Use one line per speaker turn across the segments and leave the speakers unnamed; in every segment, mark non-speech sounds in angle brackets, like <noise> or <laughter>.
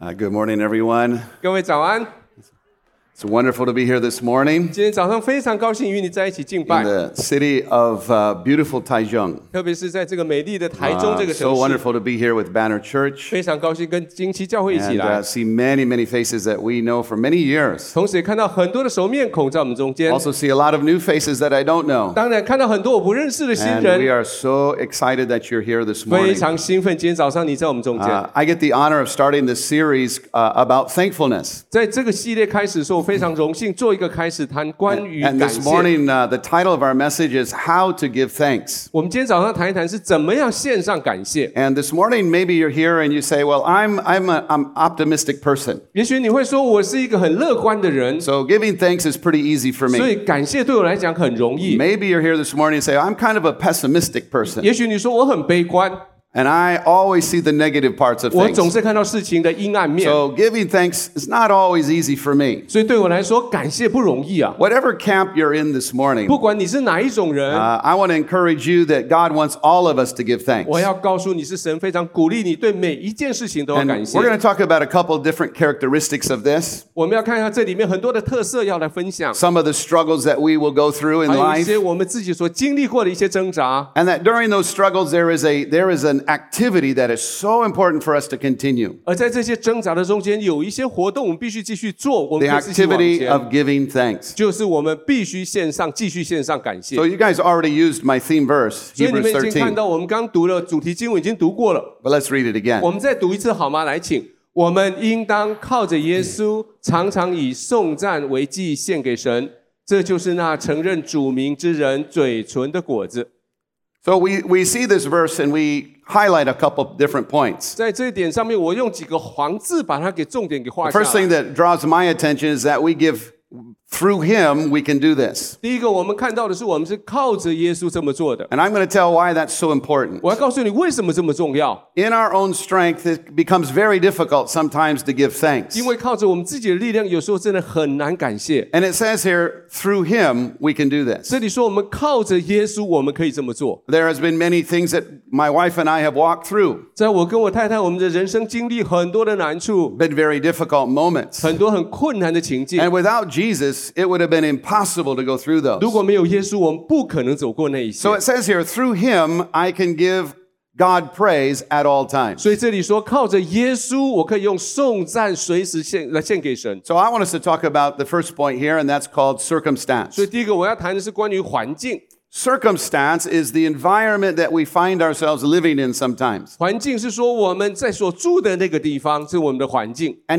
Uh, good morning, everyone.
各位早安，
it's wonderful to be here this morning.
今天早上非常高兴与你在一起敬
In
拜
，the city of uh, beautiful Taichung.
特别是在这个美丽的台中
Uh, so
城市
，wonderful to be here with Banner Church
非常高兴跟旌旗教会一起
and
来
uh,，see many, many faces that we know for many years.
同时也看到很多的熟面孔在我们中间
，Also, see a lot of new faces that I don't know. And we are so excited that you're here this
非
morning.
常兴奋。今天早上你在我们中间
，Uh, I get the honor of starting this series uh, about thankfulness.
非常荣幸做一个开始谈关于
And
感
this
谢。
morning, uh, the title of our message is How to Give Thanks.
我们今天早上谈一谈是怎么样献上感谢。
And this morning, maybe you're here and you say, Well, I'm, I'm an I'm optimistic person.
也许你会说，我是一个很乐观的人，
So giving thanks is pretty easy for
所
me.
以感谢对我来讲很容易。
Maybe you're here this morning and say, I'm kind of a pessimistic person.
也许你说我很悲观，
And I always see the negative parts of
我总
things.
是看到事情的阴暗面，
So giving thanks is not always easy for me.
所以对我来说，感谢不容易啊。
Whatever camp you're in this morning,
不管你是哪一种人，
uh, I want to encourage you that God wants all of us to give thanks.
我要告诉你是神非常鼓励你对每一件事情都要
And
感谢
we're。going to talk about a couple of different characteristics of this,
我们要看一下这里面很多的特色要来分享，
some of the struggles that we will go through in
还有一
life.
些我们自己所经历过的一些挣扎。
And that during those struggles, there is, a, there is an an activity that is so important for us to continue. The activity of giving thanks.
就是我们必须献上继续献上感谢
So。you guys already used my theme verse, Hebrews 13.
到，我们刚读了主题经文，已经读过了。
But let's read it again.
我们再读一次好吗？来，请。我们应当靠着耶稣，常常以颂赞为祭献给神，这就是那承认主名之人嘴唇的果子。
So we, we see this verse and we highlight a couple of different points.
在这一点上面，我用几个黄字把它给重点给画
The
下
first thing
来。
that draws my attention is that we give, through Him, we can do this.
第一个，我们看到的是我们是靠着耶稣这么做的。
And I'm going to tell why that's so important.
我要告诉你为什么这么重要，
In our own strength, it becomes very difficult sometimes to give thanks.
因为靠着我们自己的力量，有时候真的很难感谢。
And it says here, through Him, we can do this.
这里说我们靠着耶稣，我们可以这么做。
There has been many things that my wife and I have walked through,
在我跟我太太，我们的人生经历很多的难处，
been very difficult moments.
很多很困难的情境。
And without Jesus, it would have been impossible to go through
如
those.
果没有耶稣，我们不可能走过那一些
So。it says here, through Him, I can give God praise at all times.
所以这里说，靠着耶稣，我可以用颂赞随时献来献给神。
So I want us to talk about the first point here, and that's called circumstance.
所以第一个我要谈的是关于环境。
circumstance is the environment that we find ourselves living in sometimes. And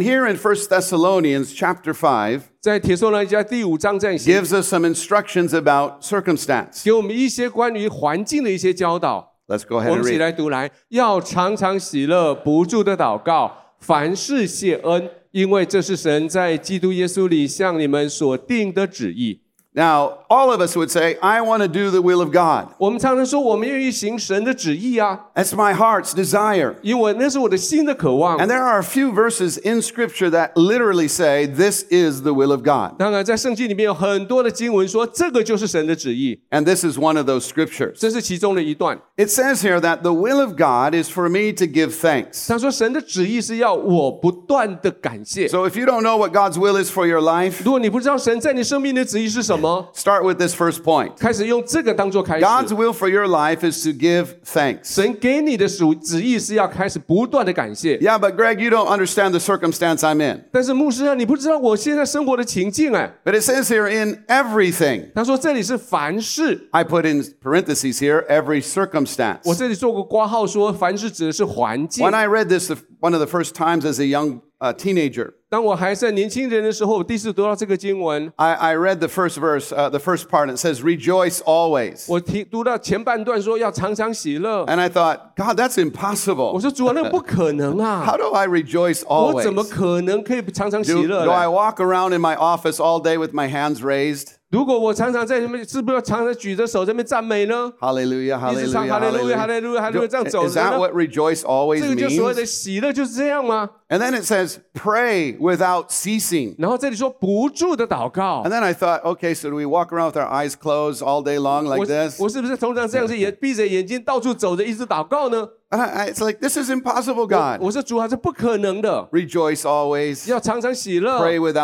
here in 1 Thessalonians chapter 5,
在帖撒罗尼迦第五章这样写
gives us some instructions about circumstance.
给我们一些关于环境的一些教导。
Let's go
我
ahead
们 and 一起
read.
来读来，要常常喜乐，不住的祷告，凡事谢恩，因为这是神在基督耶稣里向你们所定的旨意。
Now, all of us would say, I want to do the will of God.
我们常常说，我们愿意行神的旨意啊，
That's my heart's desire.
因为那是我的心的渴望。
And there are a few verses in Scripture that literally say, This is the will of God.
当然，在圣经里面有很多的经文说，这个就是神的旨意，
And this is one of those scriptures.
这是其中的一段。
It says here that the will of God is for me to give thanks.
他说，神的旨意是要我不断的感谢。
So if you don't know what God's will is for your life,
如果你不知道神在你生命的旨意是什 么，
start with this first point.
开始用这个当做开始。
God's will for your life is to give thanks.
神给你的属旨意是要开始不断的感谢。
Yeah, but Greg, you don't understand the circumstance I'm in.
但是牧师啊，你不知道我现在生活的情境哎。
But it says here in everything.
他说这里是凡事，
I put in parentheses here every
我
circumstance.
这里做过挂号说凡事指的是环境
When。I read this the- one of the first times as a young uh, teenager,
当我还在年轻人的时候，我第一次读到这个经文，
I, I read the first verse, uh, the first part, and it says, Rejoice always.
我听读到前半段说要常常喜乐，
And I thought, God, that's
我
impossible.
说主啊，那个不可能啊 <laughs>
How！do I rejoice
我怎么
always?
可能可以常常喜
Do,
乐
do I
呢？
walk around in my office all day with my hands raised?
如果我常常在那边，是不是要常常举着手在那边赞美呢？
Hallelujah,
一直唱
hallelujah,
哈利路亚，哈
hallelujah.
利路亚，哈利路亚，这样
Do-
走
Is
着
that
呢？
what rejoice always
这个就所谓的
means?
喜乐就是这样吗？
And then it says, pray without ceasing.
然后这里说不住的祷告
And，then I thought, okay, so do we walk around with our eyes closed all day long like
我
this?
我是不是通常这样子眼闭着眼睛到处走着一直祷告呢？ <laughs>
And I, I- it's like, this is impossible,
我
God.
我说主啊，这不可能的，
Rejoice always,
要常常喜乐，
pray without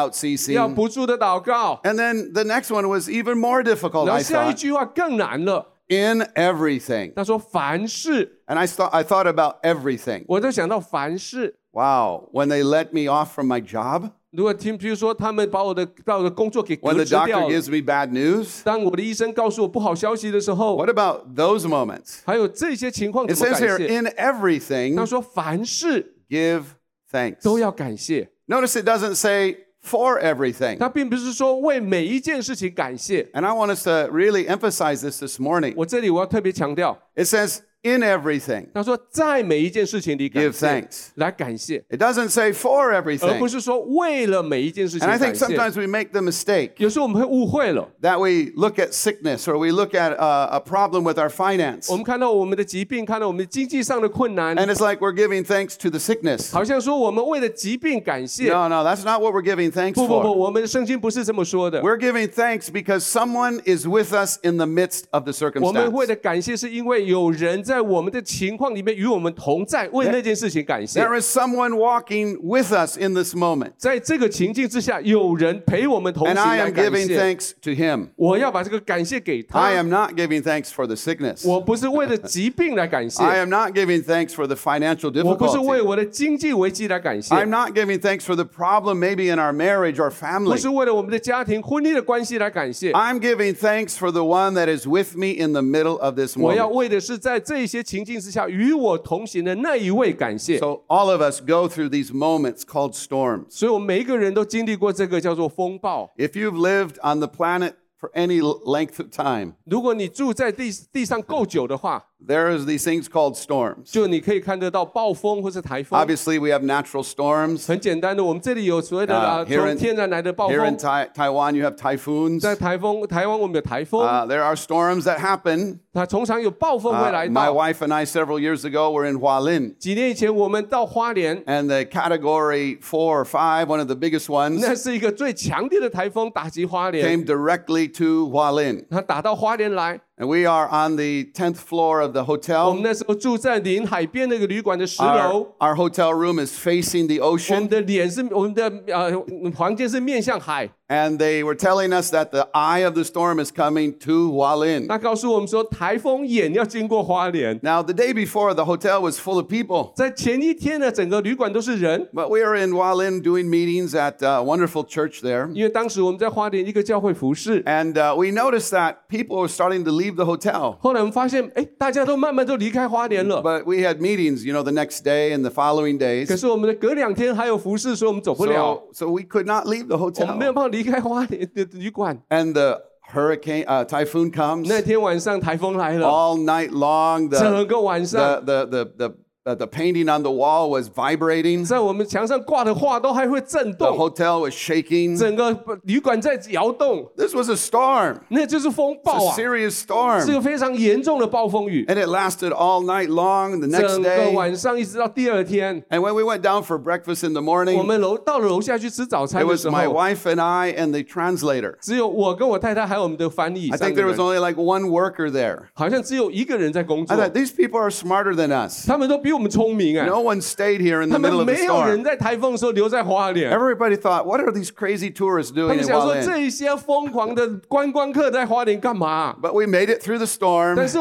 要
ceasing.
不住的祷告。
And then the next one was even more difficult,
然
I
后下一
thought.
句话更难了，
In everything.
他说凡事，
And I thought, I thought about everything.
我就想到凡事。
Wow. When they let me off from my job,
如果听，比如说他们把我的把我的工作给
when
革
the
职掉
doctor
了，
gives me bad news,
当我的医生告诉我不好消息的时候，
what about those moments?
还有这些情况
It
怎么
says here,
感谢？
in everything,
他说凡事
give thanks.
都要感谢，
Notice it doesn't say for everything.
他并不是说为每一件事情感谢。
And I want us to really emphasize this this morning.
我这里我要特别强调，
It says, in everything,
他说在每一件事情里感
give
谢，
thanks.
来感谢，
It doesn't say for
而不
everything.
是说为了每一件事情
And I
感
think
谢。
sometimes we make the mistake
有时候我们会误会了，
that we look at sickness or we look at uh, a problem with our finance.
我们看到我们的疾病，看到我们经济上的困难，
And it's like we're giving thanks to the sickness.
好像说我们为了疾病感谢。
No, no, that's not what we're giving thanks
不不不，
for.
我们的圣经不是这么说的。
We're giving thanks because someone is with us in the midst of the
我们
circumstance.
为了感谢，是因为有人在 我们的情况里面与我们同在，为那件事情感谢。
There is someone walking with us in this moment.
在这个情境之下，有人陪我们同
And
行
I
来
am
感
giving
谢。
thanks to him.
我要把这个感谢给
I
他。
am not giving thanks for the sickness.
我不是为了疾病来感谢，
I am not giving thanks for the financial
我不是为
difficulty.
我的经济危机来感谢，
I'm not giving thanks for the problem maybe in our marriage or
不
family.
是为了我们的家庭婚姻的关系来感谢。
I'm giving thanks for the one that is with me in the middle of this
我要
moment.
为的是在这 些情境之下与我同行的那一位感谢。
So all of us go through these moments called storms.
所以，我们每一个人都经历过这个叫做风暴。
If you've lived on the planet for any length of time,
如果你住在地地上够久的话，
there is these things called storms.
就你可以看得到暴风或是台风。
Obviously, we have natural storms.
很简单的，我们这里有所谓的
啊
啊，
here
从
in-
天然来的暴
Here in
风。
Tai- Taiwan, you have typhoons.
在台风台湾，我们有台风，
Uh, there are storms that happen.
它通常有暴风会
Uh,
来
my
到。
wife and I, several years ago, were in Hualin.
几年以前，我们到花莲，
And the category four or five, one of the biggest ones,
那是一个最强烈的台风打击花莲，
came directly to Hualin.
它打到花莲来。
And we are on the 10th floor of the
我们
hotel.
那时候住在临海边那个旅馆的十
Our,
楼，
our hotel room is facing the
我们
ocean.
的脸是我们的呃房间是面向海。
And they were telling us that the eye of the storm is coming to Hualin.
那告诉我们说，台风眼要经过花莲。
Now, the day before, the hotel was full of people.
在前一天呢，整个旅馆都是人，
But we were in Hualin doing meetings at a wonderful church there.
因为当时我们在花莲一个教会服侍。
And uh, we noticed that people were starting to leave the hotel.
后来我们发现，哎，大家都慢慢都离开花莲了。
But we had meetings, you know, the next day and the following
可
days.
是我们的隔两天还有服侍，所以我们走不了，
So, so we could not leave the
我们没有
hotel.
办法 离开花莲的旅馆。
And <laughs> the hurricane, uh, typhoon comes
那天晚上台风来了，
all night long.
整
The,
个晚上
the, the, the, the, uh, the painting on the wall was vibrating.
在我们墙上挂的画都还会震
The
动，
hotel was shaking.
整个旅馆在摇动，
This was a storm,
那就是风
It's
暴
a
啊，
serious
是
storm.
个非常严重的暴风雨。
And it lasted all night long. The next
整个
day,
晚上一直到第二天，
and when we went down for breakfast in the
我
morning,
们楼到了楼下去吃早
it
餐的
was
时
my
候，
wife and I and the translator.
只有我跟我太太还有我们的翻译
I
三
think
个
there was
人，
only like one worker there.
好像只有一个人在工
I
作，
thought these people are smarter than us.
他们都比
no one stayed here in the middle of the
没有人
storm.
在台风的时候留在花莲。
Everybody thought, what are these crazy tourists doing
们
in we made it through the storm. But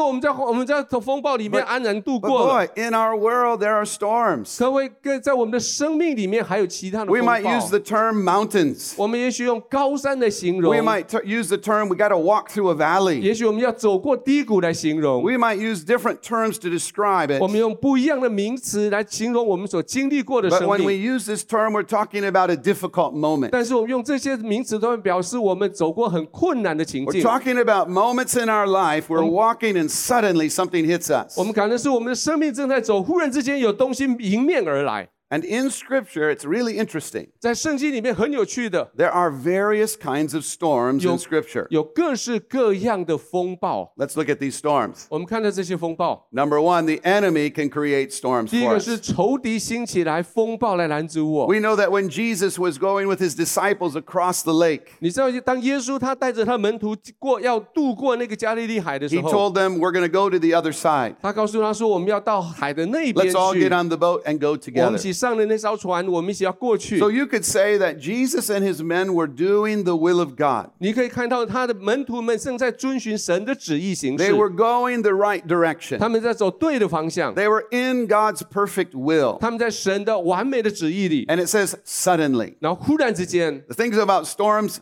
in our world, there are storms. We might use the term mountains. We might use the term we got to walk through a valley. We might use different terms to describe it.
我们用不一样的名词来形容我们所经历过的
But when we
命。
use this term, we're talking about a difficult moment.
但是我们用这些名词都会表示我们走过很困难的情
We're
境。
talking about moments in our life we're walking and suddenly something hits us.
我们可能是我们的生命正在走，忽然之间有东西迎面而来。
And in Scripture, it's really interesting.
在圣经里面很有趣的，
There are various kinds of storms
Yo-
in Scripture.
有各式各样的风暴。
Let's look at these storms.
我们看到这些风暴，
Number one, the enemy can create storms
第一
for
个
us.
是仇敌兴起来，风暴来拦阻我。
We know that when Jesus was going with his disciples across the lake,
你知道，当耶稣他带着他门徒过要渡过那个加利利海的时
he
候，
told them, We're going to go to the other side.
他告诉他说：“我们要到海的那边
Let's all
去
get，on the boat and go
我们
together.
一起 上了那艘船，我们一起要过去。
So you could say that Jesus and his men were doing the will of God.
你可以看到他的门徒们正在遵循神的旨意行
They
事，
were going the right direction.
他们在走对的方向，
They were in God's perfect will.
他们在神的完美的旨意里。
And it says suddenly.
然后忽然之间，
The things about storms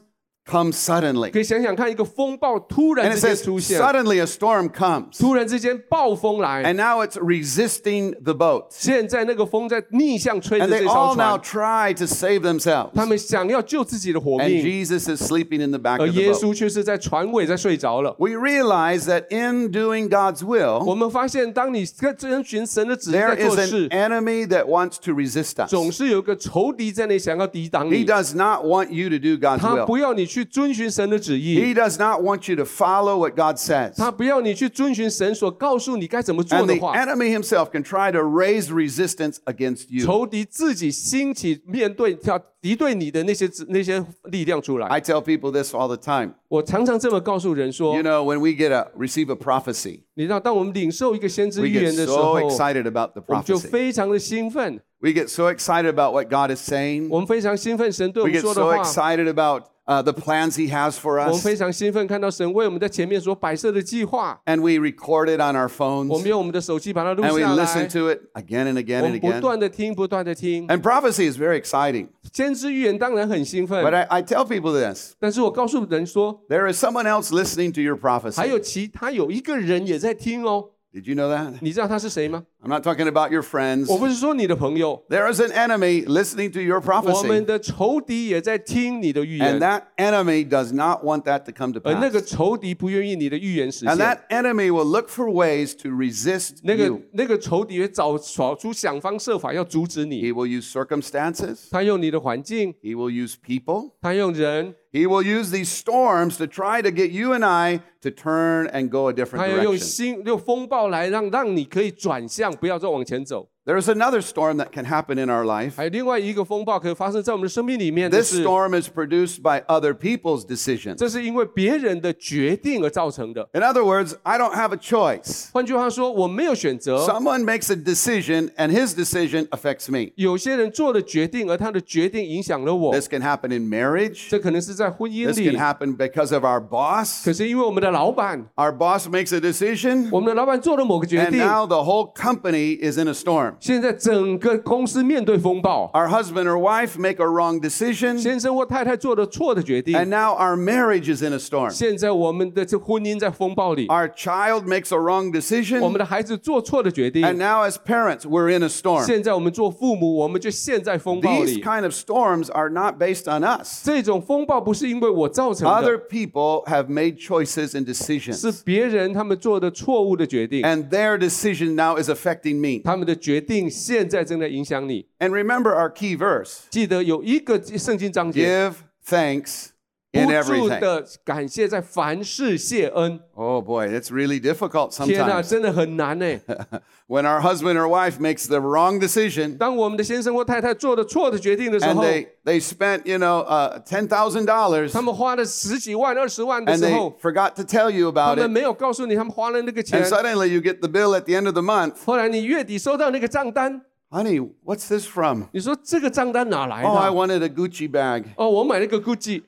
come suddenly.
可以想想看，一个风暴突然
And
之
it
间
says
出现，
suddenly a storm comes.
突然之间暴风来，
And now it's resisting the boat.
现在那个风在逆向吹着
And
这
they
艘
all now
船，
try to save themselves.
他们想要救自己的活
And
命，
Jesus is sleeping in the back
而
of the
耶
boat.
稣却是在船尾在睡着了。
We realize that in doing God's
我
will,
们发现，当你在遵循神的旨意
there
在
is
做
an
事，
enemy that wants to resist us.
总是有一个仇敌在那想要抵挡
He
你，
does not want you to do God's
他
will.
不要你 去遵循神的旨意，
He does not want you to follow what God says.
他不要你去遵循神所告诉你该怎么做
And
的
the
话。
enemy himself can try to raise resistance against you.
仇敌自己兴起面对要敌对你的那些那些力量出来。
I tell people this all the time.
我常常这么告诉人说
You，know, when we get a receive a prophecy,
你知道，当我们领受一个先知
we
预
get
言的时
so
候，
excited about the
我们就
prophecy.
非常的兴奋，
We get so excited about what God is saying.
我们非常兴奋神对我
We
们
get
说的
so
话，
excited about uh, the plans He has for
我们
us.
非常兴奋看到神为我们在前面所摆设的计划，
And we record it on our
我
phones
们用我们的手机把它录
and we
下
listen
来，
to it again and again
我
and
们不
again.
断的听，不断的听。
And prophecy is very exciting.
先知预言当然很兴
But
奋，
I, I tell people this
但是我告诉人说，
there is someone else listening to your
还有
prophecy.
其他有一个人也在听哦，
Did you know that?
你知道他是谁吗？
I'm not talking about your friends.
我不是说你的朋友，
There is an enemy listening to your
我们
prophecy.
的仇敌也在听你的预
And
言，
that enemy does not want that to come to
而那个
pass.
仇敌不愿意你的预言实
And
现。
that enemy will look for ways to resist
那个
you.
那个仇敌会找找出想方设法要阻止你，
He will use circumstances.
他用你的环境，
He will use people.
他用人，
He will use these storms to try to get you and I to turn and go a different
他要用
direction.
新用风暴来让让你可以转向，不要再往前走。
There's another storm that can happen in our life.
还有另外一个风暴可以发生在我们的生命里面的
This
是，
storm is produced by other people's decisions.
这是因为别人的决定而造成的。
In other words, I don't have a choice.
换句话说，我没有选择。
Someone makes a decision and his decision affects me.
有些人做了决定，而他的决定影响了我。
This can happen in marriage.
这可能是在婚姻
This can
里，
happen because of our boss.
可是因为我们的老板，
Our boss makes a decision
我们的老板做了某个决
and
定，
now the whole company is in a storm.
现在整个公司面对风暴。
Our husband or wife make a wrong decision
先生或太太做了错的决定，
and now our marriage is in a storm.
现在我们的这婚姻在风暴里，
Our child makes a wrong
我们
decision
的孩子做错的决定
and，now as parents we're in a storm.
现在我们做父母，我们就陷在风暴
These
里。
kind of storms are not based on us.
这种风暴不是因为我造成
Other
的，
people have made choices and
是
decisions
别人他们做的错误的决定，
and their decision now is affecting me.
他们的决 定现在正在影响你。
And remember our key verse.
记得有一个圣经章节，
Give thanks in
不住
everything.
的感谢，在凡事谢恩。
Oh boy, it's really difficult
天哪，
sometimes.
真的很难呢。 <laughs>
when our husband or wife makes the wrong decision
当我们的先生或太太做的错的决定的时
and
候，
they, they spent, you know, uh, $10,000
他们花了十几万、二十万的
and
时
they
候，
forgot to tell you
他
about
们
it.
没有告诉你他们花了那个钱
And。suddenly you get the bill at the end of the month.
后来你月底收到那个账单，
Honey, what's this from?
你说这个账单哪来
Oh, I
的？
wanted a Gucci bag.
哦，我买了个 GUCCI。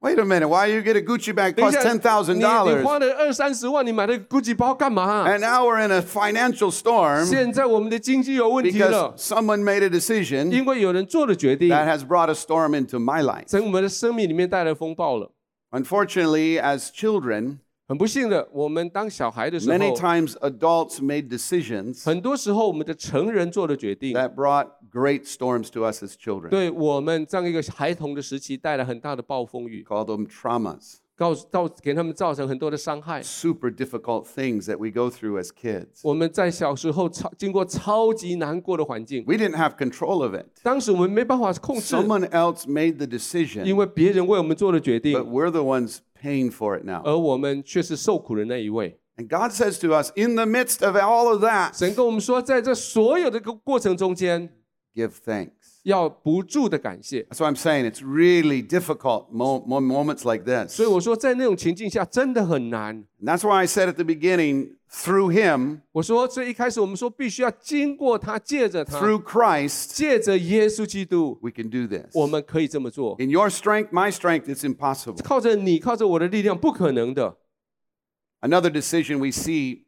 Wait a minute. Why you get a Gucci bag
等一
plus
下，你你$
10,000?
花了二三十万，你买了个 GUCCI 包干嘛？
And now we're in a financial storm
现在我们的经济有问题了
because，someone made a decision
因为有人做了决定，
that has brought a storm into my life.
在我们的生命里面带来风暴了。
Unfortunately, as children,
很不幸的，我们当小孩的时
many
候，
times adults made decisions
很多时候我们的成人做的决定，
that brought great storms to us as children.
对我们这样一个孩童的时期带来很大的暴风雨，
Call them traumas.
告诉到给他们造成很多的伤害。
super difficult things that we go through as kids.
我们在小时候超经过超级难过的环境，
We didn't have control of it.
当时我们没办法控制，
Someone else made the
因
decision,
为别人为我们做了决
but
定，
we're the ones paying for it now.
而我们却是受苦的那一位。
And God says to us, in the midst of all of that,
神跟我们说，在这所有的个过程中间，
give thanks.
要不住的感谢。
That's why I'm saying it's really difficult mo- mo- moments like this.
所以我说，在那种情境下，真的很难。
And that's why I said at the beginning, through Him,
我说，所以一开始我们说，必须要经过他，借着他，
through Christ,
借着耶稣基督，
we can do this.
我们可以这么做。
In your strength, my strength, it's impossible.
靠着你，靠着我的力量，不可能的。
Another decision we see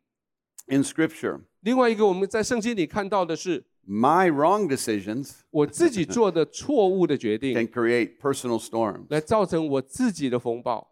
in Scripture
另外一个，我们在圣经里看到的是，
my wrong decisions
我自己做的错误的决定，
can create personal storms.
来造成我自己的风暴。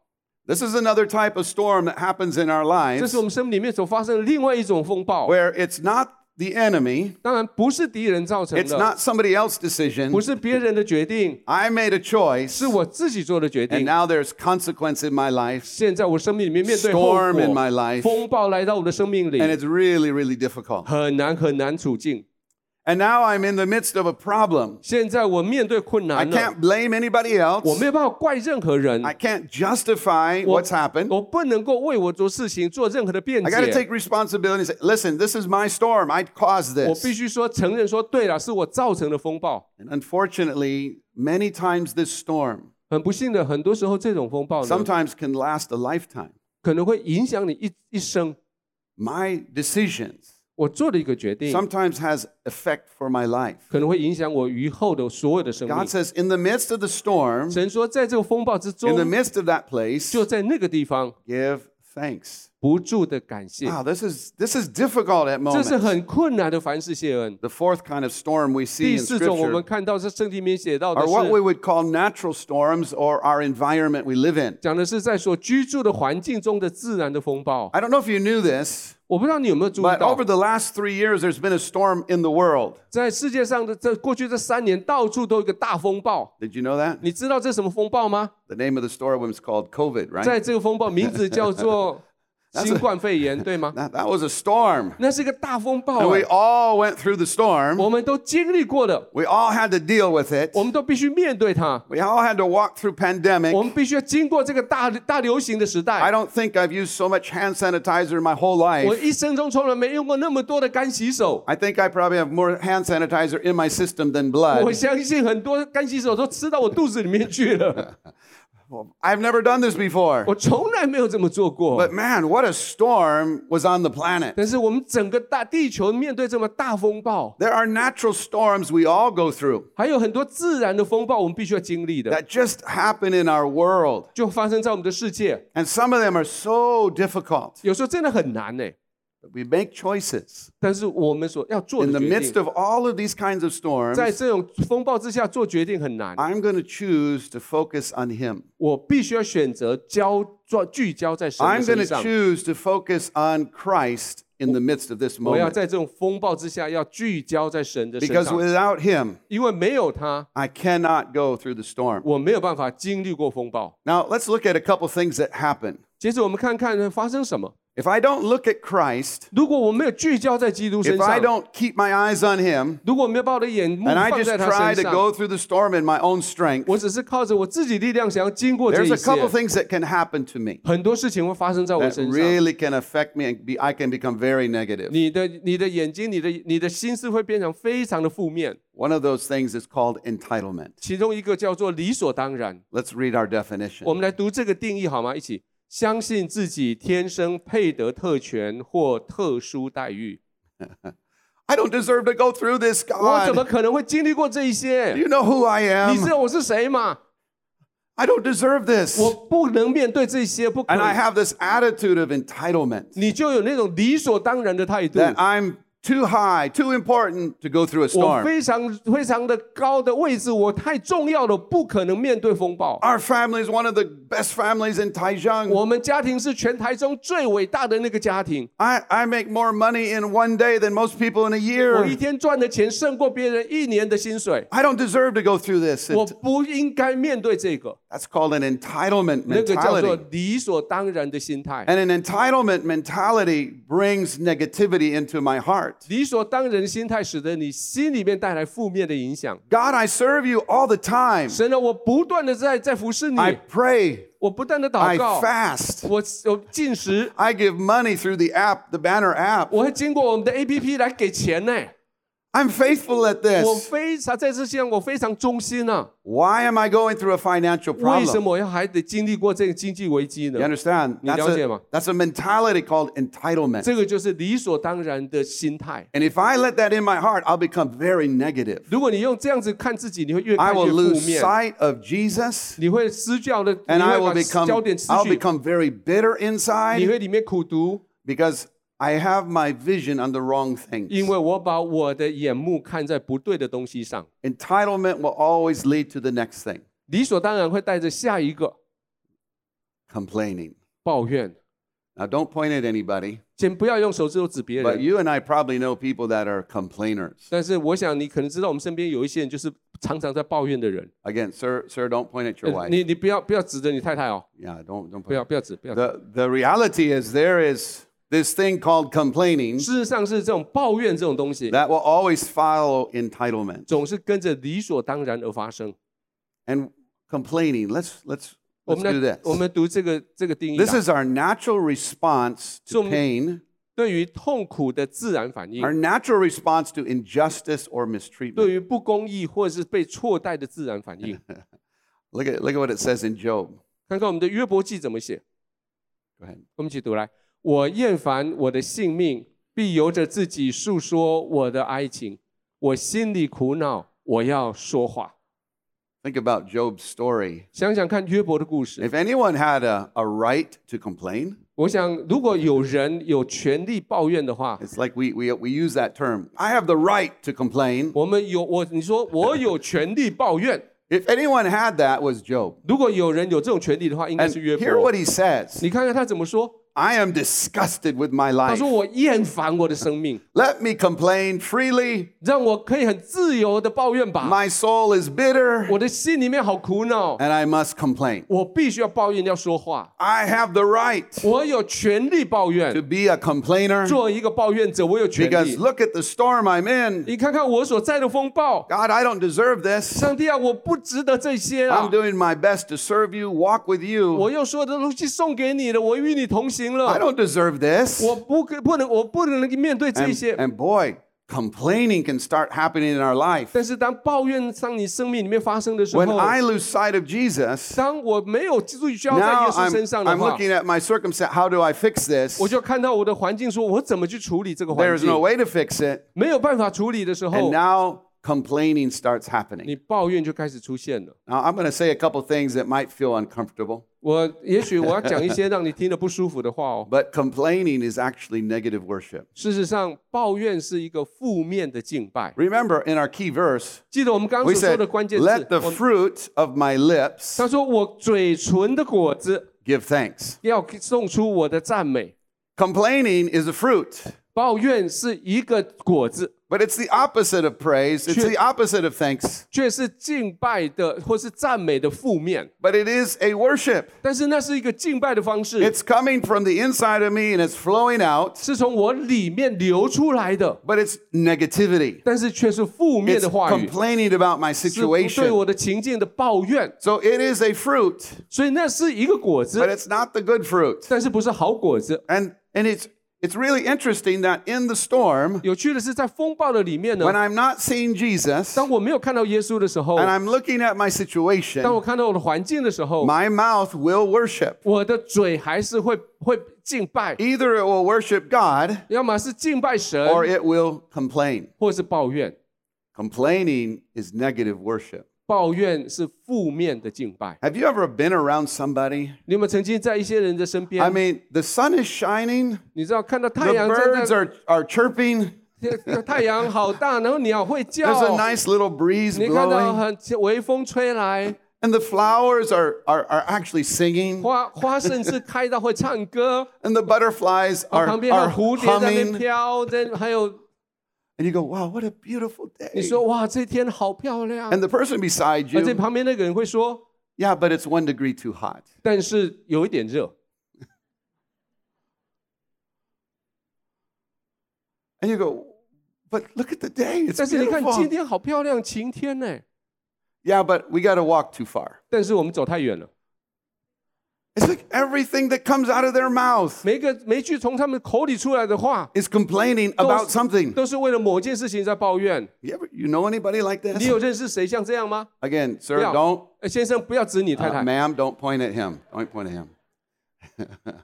This is another type of storm that happens in our
这
lives
是我们生命里面所发生的另外一种风暴。
where it's not the enemy,
当然不是敌人造成
it's
的，
not somebody else's decision.
不是别人的决定，
I made a choice,
是我自己做的决
and
定。
now there's consequence in my life,
现在我生命里面面对后
Storm in
果
my life
风暴来到我的生命里
and，it's really, really difficult.
很难很难处境。
And now I'm in the midst of a problem.
现在我面对困
I
难了，
can't blame anybody
我
else.
没有办法怪任何人，
I can't justify
我
what's happened.
我不能够为我做事情做任何的辩
I got to
解。
take responsibility and say, listen, this is my storm. I caused
我
this.
必须说承认说，对了，是我造成的风暴。
And unfortunately, many times this storm
很不幸的，很多时候这种风暴呢，
sometimes can last a lifetime.
可能会影响你一一生。
My decisions
我做的一个决定，
sometimes has effect for my life.
可能会影响我余后的所有的生命
God。says, in the midst of the storm,
神说，在这个风暴之
in the
中，
midst of that place,
就在那个地方
give thanks.
不住的感谢。
Wow, this is this is difficult at
这是
moments.
很困难的凡事谢恩。
The fourth kind of storm we see
第
in
四种，我们
Scripture
看到在圣经里面写到的
are what we
是，
would call natural storms or our environment we live in.
讲的是在所居住的环境中的自然的风暴。
I don't know if you knew this,
我不知道你有没有注意
but
到
over，the last three years, there's been a storm in the world.
在世界上的这过去这三年，到处都有一个大风暴。
Did you know that?
你知道这是什么风暴吗？
The name of the storm was called COVID, right?
在这个风暴名字叫做 新冠肺炎，对吗？
That, that <laughs> was a storm.
那是一个大风暴
And we
哎，
all went through the storm.
我们都经历过的，
We all had to deal with it.
我们都必须面对它。
We all had to walk through pandemic.
我们必须要经过这个大大流行的时
I
代。
don't think I've used so much hand sanitizer in my whole
我
life.
一生中从来没用过那么多的干洗手。
I think I probably have more hand sanitizer in my system than
我
blood.
相信很多干洗手都吃到我肚子里面去了。 <laughs>
I've never done this before. <laughs>
我从来没有这么做过。
But man, what a storm was on the planet.
但是我们整个大地球面对这么大风暴，
There are natural storms we all go through
还有很多自然的风暴，我们必须要经历的，
that just happen in our world.
就发生在我们的世界。
And some of them are so difficult.
有时候真的很难呢。
But we make choices
但是我们所要做
in
的
the
决
midst
定，
of all of these kinds of storms.
在这种风暴之下做决定很难。
I'm going to choose to focus on Him.
我必须要选择焦做聚焦在神
I'm
的
going
身
to
上。
choose to focus on Christ in the midst of this
我要
moment.
在这种风暴之下，要聚焦在神的身
Because
上，
without Him,
因为没有他，
I cannot go through the storm.
我没有办法经历过风暴。
Now, let's look at a couple things that happen.
接着我们看看发生什么。
If I don't look at Christ,
如果我没有聚焦在基督身
if I
上，
don't keep my eyes on Him,
如果我没有把我的眼目
and I
放
just
在他
try
身
to
上，
go through the storm in my own strength,
我只是靠着我自己力量想要经过这
there's
一
a couple
切，
things that can happen to me
很多事情会发生在我
that
身上。
really can affect me and be, I can become very negative.
你的你的眼睛，你的你的心思会变成非常的负面。
One of those things is called entitlement.
其中一个叫做理所当然。
Let's read our
我
definition.
们来读这个定义好吗？一起， 相信自己天生配得特权或特殊待遇。
I <laughs> don't deserve to go through this,
我怎么
God.
可能会经历过这一
Do
些？
you know who I
你知
am?
道我是谁吗？
I don't deserve this.
我不能面对这些，不可
And I
以。
have this attitude of entitlement
你就有那种理所当然的态度。
that I'm too high, too important to go through a
我
storm.
非常非常的高的位置，我太重要了，不可能面对风暴。
Our family is one of the best families in Taichung.
我们家庭是全台中最伟大的那个家庭，
I, I make more money in one day than most people in a
我一
year.
天赚的钱胜过别人一年的薪水。
I don't deserve to go through this.
我
Ent-
不应该面对这个，
that's called an entitlement mentality. And an entitlement mentality brings negativity into my heart. God, I serve you all the time. I pray.
我不断的祷告。
I fast.
我我禁食。
I give money through the app, the banner app.
我会经过我们的 APP 来给钱呢。
I'm faithful at
我
this.
非常在这项我非常忠心啊。
Why am I going through a financial
为什
problem?
么我要还得经历过这个经济危机
You
呢？
understand?
你
That's
了解吗？
a, that's a mentality called entitlement.
这个就是理所当然的心态。
And if I let that in my heart, I'll become very negative.
如果你用这样子看自己，你会越
I
看
will
越负
lose
面，
sight of Jesus
你会失教的，你
and I will
会把
become
焦点失
I'll
去，
become very bitter
你
inside
会里面苦读，
because I have my vision on the wrong
因
things.
为我把我的眼目看在不对的东西上，
Entitlement will always lead to the next thing,
理所当然会带着下一个
complaining.
抱怨。
Now don't point at anybody,
先不要用手指头指别
but
人，
you and I probably know people that are complainers.
但是我想你可能知道，我们身边有一些人就是常常在抱怨的人。
Again, sir, sir, don't point at your
呃
wife.
你你不要不要指着你太太哦，
Yeah, don't don't
不
point.
要不要指不要指。
The the reality is there is this thing called complaining
事实上是这种抱怨这种东西，
that will always follow entitlement.
总是跟着理所当然而发生。
And complaining, let's let's
我
let's
们
do
来
this.
我们读这个这个定义
This
啦。
is our natural response to
So-
pain,
对于痛苦的自然反应
our，natural response to injustice or mistreatment.
对于不公义或者是被错待的自然反应。
Look <laughs> at look at what it says in Job.
看看我们的约伯记怎么写，
Go ahead.
我们一起读来。 我厌烦我的性命，必由着自己诉说我的哀情。我心里苦恼，我要说话。
Think about Job's story.
想想看约伯的故事。
If anyone had a, a right to complain,
我想，如果有人有权利抱怨的话
，it's like we, we, we use that term. I have the right to complain.
我们有我，你说我有权利抱怨。
If anyone had that, was Job.
如果有人有这种权利的话，应该是约伯 hear
what。he says.
你看看他怎么说？
I am disgusted with my
他
life.
说：“我厌烦我的生命，
Let me complain freely.
让我可以很自由的抱怨吧。
My soul is bitter
我的心里面好苦恼，
and I must complain.
我必须要抱怨，要说话。
I have the right
我有权利抱
to
怨，
be a complainer
做一个抱怨者，我有权
because
利。
look at the storm I'm in.
你看看我所在的风暴，
God, I don't deserve this.
上帝啊，我不值得这些啊
I'm！doing my best to serve you, walk with
我
you.
又所有的东西送给你了，我与你同 行
I
了，
don't deserve this.
我不可不能，我不能面对这
And,
些。
and boy, complaining can start happening in our life.
但是当抱怨上你生命里面发生的时
When
候，
I lose sight of Jesus,
当我没有聚焦在
now
耶稣
I'm,
身上的
I'm
话，
looking at my circumstance. How do I fix this?
我就看到我的环境，说我怎么去处理这个环
There's
境
no，way to fix it.
没有办法处理的时
And
候，
now complaining starts happening.
你抱怨就开始出现了。
Now, I'm going to say a couple things that might feel uncomfortable,
我也许我要讲一些让你听了不舒服的话哦。
but complaining is actually negative worship.
事实上，抱怨是一个负面的敬拜。
Remember, in our key verse,
记得我们刚刚
we
所说
said,
的关键字
Let the，
我
fruit of my lips
他说我嘴唇的果子
give thanks.
要送出我的赞美。
Complaining is a fruit,
抱怨是一个果子，
but it's the opposite of praise. It's
Sure.
the opposite of thanks,
却是敬拜的或是赞美的负面。
but it is a worship.
但是那是一个敬拜的方式，
It's coming from the inside of me and it's flowing out,
是从我里面流出来的，
but it's negativity.
但是却是负面
It's
的话语，
complaining about my
是对
situation.
我的情境的抱怨。
So it is a fruit,
所以那是一个果
but
子，
it's not the good fruit.
但是不是好果子。
And and it's it's really interesting that in the storm,
有趣的是，在风暴的里面呢
when，I'm not seeing Jesus
当我没有看到耶稣的时候，
and I'm looking at my
当
situation,
我看到我的环境的时候，
my mouth will worship.
我的嘴还是会会敬拜，
Either it will worship God
要么是敬拜神，
or it will complain.
或是抱怨。
Complaining is negative worship.
抱怨是负面的敬拜。
Have you ever been around somebody?
你有没有曾经在一些人的身
I
边？
mean, the sun is shining,
你知道看到
the
太阳
birds
在
are, are chirping,
那太阳好大，然后鸟会
there's a
叫， <laughs>
nice little breeze
你看到
blowing,
很微风吹来，
and the flowers are, are, are actually singing,
花花甚至开到会唱歌，
and the butterflies
然后
are,
旁边还有
are
蝴蝶在那边
humming.
飘，在还有
And you go, wow, what a beautiful
你
day.
说哇，这天好漂亮，
And the person beside
而且
you,
旁边那个人会说，
Yeah, but it's one degree too hot.
但是有一点热。
And you go, but look at the day. It's
但是你看今
beautiful.
天好漂亮，晴天呢。
Yeah, but we got to walk too far.
但是我们走太远了，
It's like everything that comes out of their mouth
每一个每一句从他们口里出来的话，
is complaining about something.
都是为了某件事情在抱怨。
You, ever, you know anybody like
你
this?
有认识谁像这样吗？
Again, sir,
Yeah.
don't.
呃先生，不要指你太
uh,
太。
ma'am, don't point at him. Don't point at him. <laughs>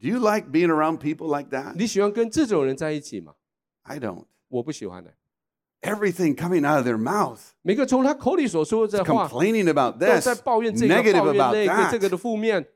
Do you like being around people like that?
你喜欢跟这种人在一起吗？
I don't.
我不喜欢的。
Everything coming out of their mouth,
每个从他口里所说的这话，
complaining about
都
this,
在抱怨这个，
negative
抱怨
about
那个，这个
that.
的负面，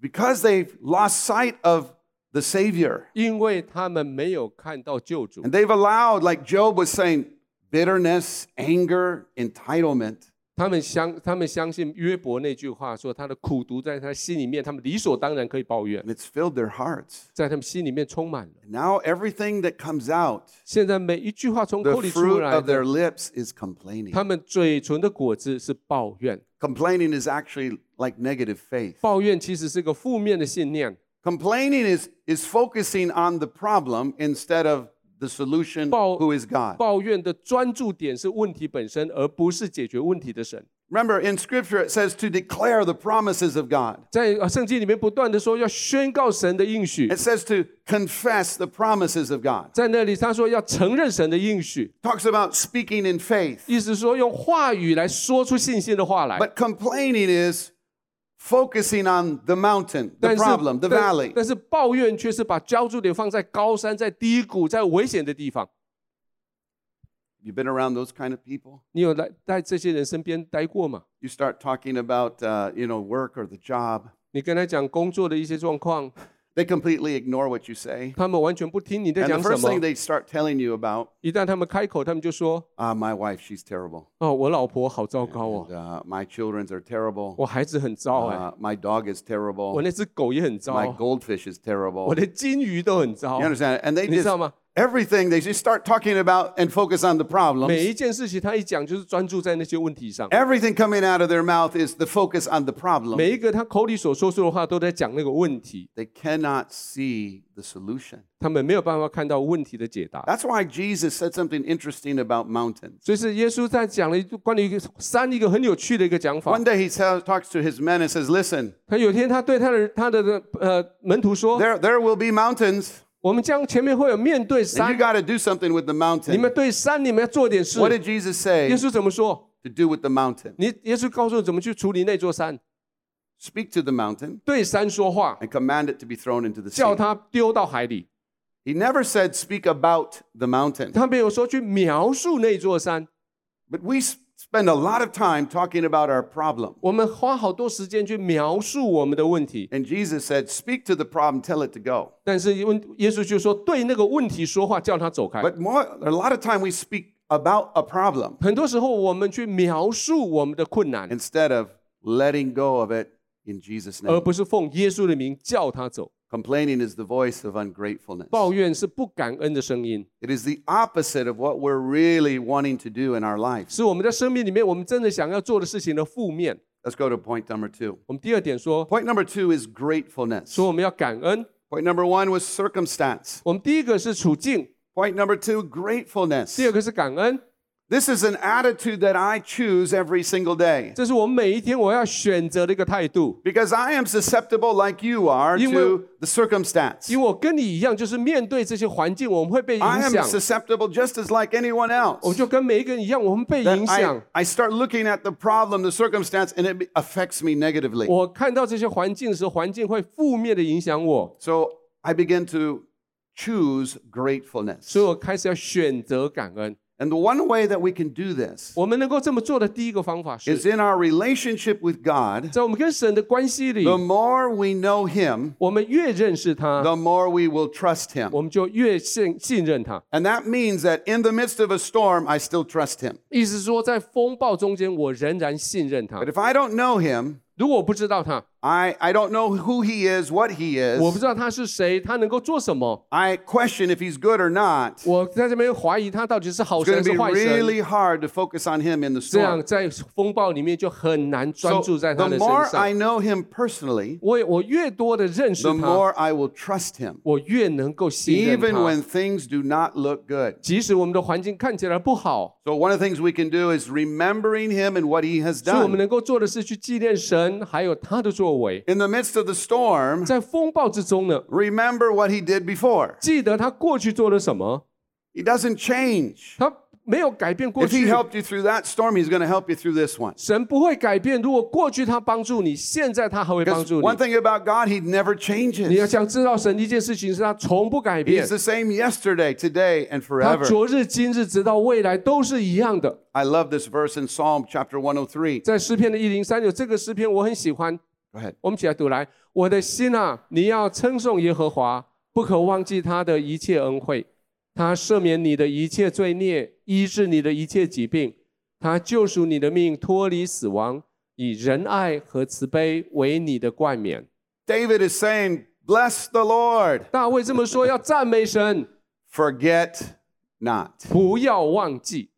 Because they've lost sight of the Savior.
因为他们没有看到救主
And，they've allowed, like Job was saying, bitterness, anger, entitlement.
他们相他们相信约伯那句话说，他的苦毒在他心里面，他们理所当然可以抱怨，
And it's filled their hearts.
在他们心里面充满了。
Now everything that comes out,
现在每一句话从
the
口里出
fruit
来
of
的
their，lips is complaining.
他们嘴唇的果子是抱怨，
Complaining is actually like negative faith.
抱怨其实是个负面的信念。
Complaining is, is focusing on the problem instead of the solution,
抱-
who is God.
抱怨的专注点是问题本身，而不是解决问题的神。
Remember, in Scripture, it says to declare the promises of God.
在呃圣经里面不断的说要宣告神的应许
It，says to confess the promises of God.
在那里他说要承认神的应许，
Talks about speaking in faith.
意思说用话语来说出信心的话来。
But complaining is focusing on the mountain, the
但是
problem, the
但
valley.
但是抱怨却是把焦注点放在高山、在低谷、在危险的地方。
You've been around those kind of people?
你有来在这些人身边待过吗？
You start talking about, uh, you know, work or the job.
你跟他讲工作的一些状况，
They completely ignore what you say.
他们完全不听你在
And the
讲什
first thing
么。
they start telling you about,
一旦他们开口，他们就说
ah, my wife, she's terrible.：“
哦，我老婆好糟糕哦
And,，uh, my children are terrible.
我孩子很糟哎，
Uh, my dog is
我
terrible.
那只狗也很
My
糟，
goldfish is
我
terrible.
的金鱼都很糟
You。understand? And they <laughs>
你知道
just
吗？
everything they just start talking about and focus on the
每
problems.
一件事情他一讲就是专注在那些问题上，
Everything coming out of their mouth is the focus on the problem.
每一个他口里所说出的话都在讲那个问题，
They cannot see the solution.
他们没有办法看到问题的解答。
That's why Jesus said something interesting about mountains.
所以是耶稣在讲了一关于一个山一个很有趣的一个讲法
One。day he tell, talks to his men and says, Listen,
他有一天他对他的他的呃门徒说
there, there will be mountains,
我们将前面会有面对
and
山
you，got to do something with the
你
mountain.
们对山你们要做点事。
What did Jesus
耶
say
稣怎么说？
to do with the mountain?
你耶稣告诉你怎么去处理那座山，
Speak to the mountain
对山说话，
and command it to be thrown into the
叫
sea.
它丢到海里。
He never said speak about the mountain.
他没有说去描述那座山。
But we s- spend a lot of time talking about our problem.
我们花好多时间去描述我们的问题，
And Jesus said, speak to the problem, tell it to go.
但是问耶稣就说对那个问题说话，叫他走开。
But more, a lot of time we speak about a problem
很多时候我们去描述我们的困难，
instead of letting go of it in Jesus'
而
name.
不是奉耶稣的名叫他走。
Complaining is the voice of ungratefulness.
抱怨是不感恩的声音，
It is the opposite of what we're really wanting to do in our lives.
是我们在生命里面我们真的想要做的事情的负面。
Let's go to point number two.
我们第二点说，
Point number two is gratefulness.
说我们要感恩。
Point number one was circumstance.
我们第一个是处境，
Point number two, gratefulness.
第二个是感恩。
This is an attitude that I choose every single day
这是我们每一天我要选择的一个态度，
because I am susceptible, like you are,
因为-
to the circumstance.
因为我跟你一样，就是面对这些环境，我们会被
I
影
am
响。
susceptible just as like anyone
我
else.
就跟每一个人一样，我们被
That
影响
I,。I start looking at the problem, the circumstance, and it affects me negatively.
我看到这些环境的时候，环境会负面的影响我，
So I begin to choose gratefulness.
所以我开始要选择感恩。
And the one way that we can do this
我们能够这么做的第一个方法
is
是，
in our relationship with God.
在我们跟神的关系里，
The more we know Him,
我们越认识他，
the more we will trust Him.
我们就越信信任他。
And that means that in the midst of a storm, I still trust Him.
意思是说，在风暴中间，我仍然信任他
But。if I don't know Him,
如果我不知道他，
I, I don't know who he is, what he
我不
is.
知道他是谁，他能够做什么，
I question if he's good or not.
我在这边怀疑他到底是好
It's
神
going
还
to
是
be
坏神。
really hard to focus on him in the
这样
storm.
在风暴里面就很难专
So
注在他
the
的
more
身
I
上。
know him personally,
我我越多的认识
the
他，
more I will trust him,
我越能够信任
even
他。
when things do not look good.
即使我们的环境看起来不好，
So one of the things we can do is remembering him and what he has
所以我们
done.
能够做的是去纪念神， 还有他的作为。
In the midst of the storm,
在风暴之中呢，
remember what he did before.
记得他过去做了什么，
He doesn't change.
他 没有改变过
If he
去。
helped you through that storm, he's going to help you through this one.
神不会改变，如果过去他帮助你，现在他还会帮
Because
助
one
你。
thing about God, he never
你要
changes.
想知道神的一件事情是他从不改变
He's，the same yesterday, today, and
他
forever.
昨日、今日，直到未来都是一样的。
I love this verse in Psalm chapter 103.
在诗篇的一零三有这个诗篇，我很喜欢。
Go ahead.
我们一起来读来，我的心啊，你要称颂耶和华，不可忘记他的一切恩惠。 他赦免你的一切罪孽，医治你的一切疾病。他救赎你的命，脱离死亡，以仁爱和慈悲为你的冠冕。
David is saying, Bless the Lord,
大卫这么说，要赞美神
，forget not.
不要忘记。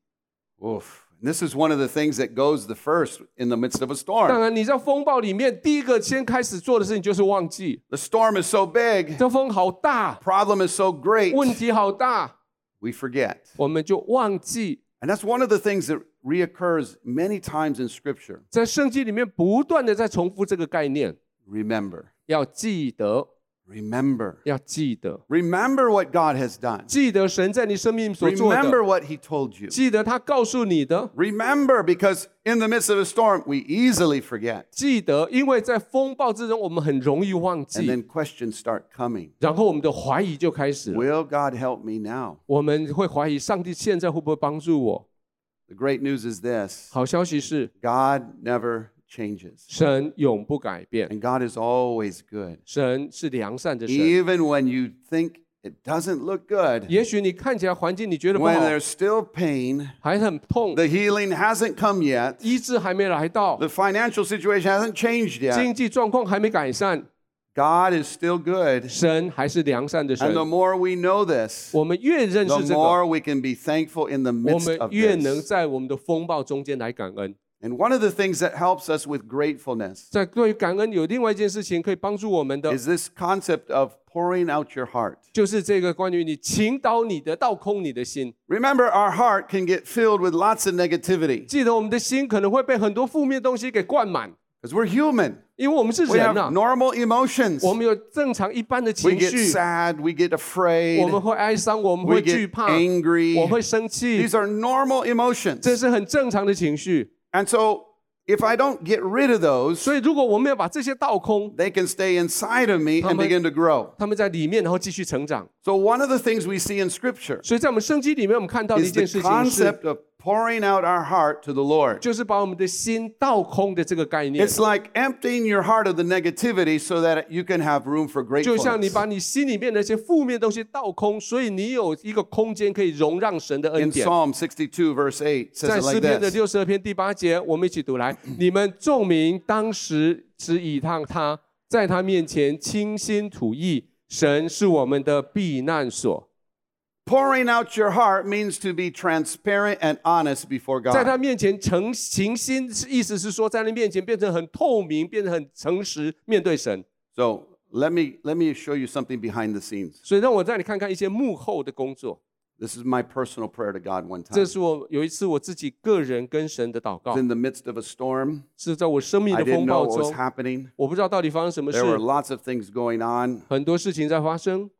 Oof. And this is one of the things that goes the first in the midst of a
当
storm.
然，你在风暴里面，第一个先开始做的事情就是忘记。
The storm is so big,
这风好大，
problem is so great,
问题好大，
we forget.
我们就忘记。
And that's one of the things that reoccurs many times in Scripture.
在圣经里面不断的在重复这个概念，
Remember,
要记得，
remember,
要记得，
remember what God has done.
记得神在你生命所做
Remember
的，
what He told you.
记得他告诉你的，
Remember, because in the midst of a storm, we easily forget.
记得，因为在风暴之中，我们很容易忘
And
记，
then questions start coming
然后我们的怀疑就开始了，
Will God help me now?
我们会怀疑上帝现在会不会帮助我？
The great news is this
好消息是，
God never changes,
神永不改变，
and God is always good.
神是良善的神。
Even when you think it doesn't look good,
也许你看起来环境你觉得不
when
好，
there's still pain,
还很痛，
the healing hasn't come yet,
医治还没来到，
the financial situation hasn't changed yet,
经济状况还没改善，
God is still good.
神还是良善的
And
神。
the more we know this,
我们越认
the
识这个，
more we can be thankful in the
我
midst
们
of
越能
this.
在我们的风暴中间来感恩。
And one of the things that helps us with gratefulness
在对于感恩有另外一件事情可以帮助我们的，
is this concept of pouring out your heart.
就是这个关于你倾倒你的、倒空你的心。
Remember, our heart can get filled with lots of negativity
记得我们的心可能会被很多负面东西给灌满，
because we're human.
因为我们是
We
人
have
啊，
normal emotions.
我们有正常一般的
We
情
get
绪，
sad, we get
我
afraid,
们会哀伤，我们
we
会惧
get
怕，
angry.
我会生气，
These are normal
这
emotions.
是很正常的情绪。
And so, if I don't get rid of those,
所以，如果我们要把这些倒空，
they can stay inside of me and
Amen.
begin to grow.
他们在里面，然后继续成长。
So, one of the things we see in Scripture
所以在我们圣经里面，我们看到的一
is the
件事情是，
concept of pouring out our heart to the Lord.
就是把我们的心倒空的这个概念。
It's like emptying your heart of the negativity so that you can have room for
就像你.把你心里面那些负面东西倒空，所以你有一个空间可以容让神的恩
In
典。
Psalm 62, verse 8,
在
says it
诗
like
篇的
this
六十二篇第八节，我们一起读来：你们众民当时只倚仗他，在他面前倾心吐意，神是我们的避难所。
Pouring out your heart means to be transparent and honest before
在
God.
他面前诚行心，意思是说，在他面前变成很透明，变成很诚实，面对神。
So let me let me show you something behind the scenes.
所以让我带你看看一些幕后的工作。
This is my personal prayer to God one
这
time.
是我有一次我自己个人跟神的祷告
I was，in the midst of a storm.
是在我生命
I
的
didn't
风
know
暴
what was
中，
happening.
我不知道到底发生什么事
There，were lots of things going on.
很多事情在发生。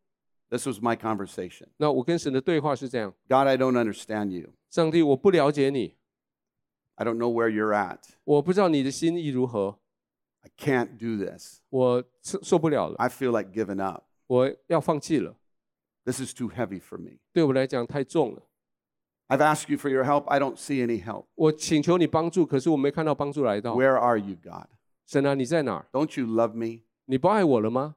This was my conversation.
那我跟神的对话是这样：
God, I don't understand you.
上帝，我不了解你，
I don't know where you're at.
我不知道你的心意如何，
I can't do this.
我受受不了了，
I feel like giving up.
我要放弃了。
This is too heavy for me.
对我来讲太重了。
I've asked you for your help. I don't see any help.
我请求你帮助，可是我没看到帮助来到。
Where are you, God?
神啊，你在哪儿？
Don't you love me?
你不爱我了吗？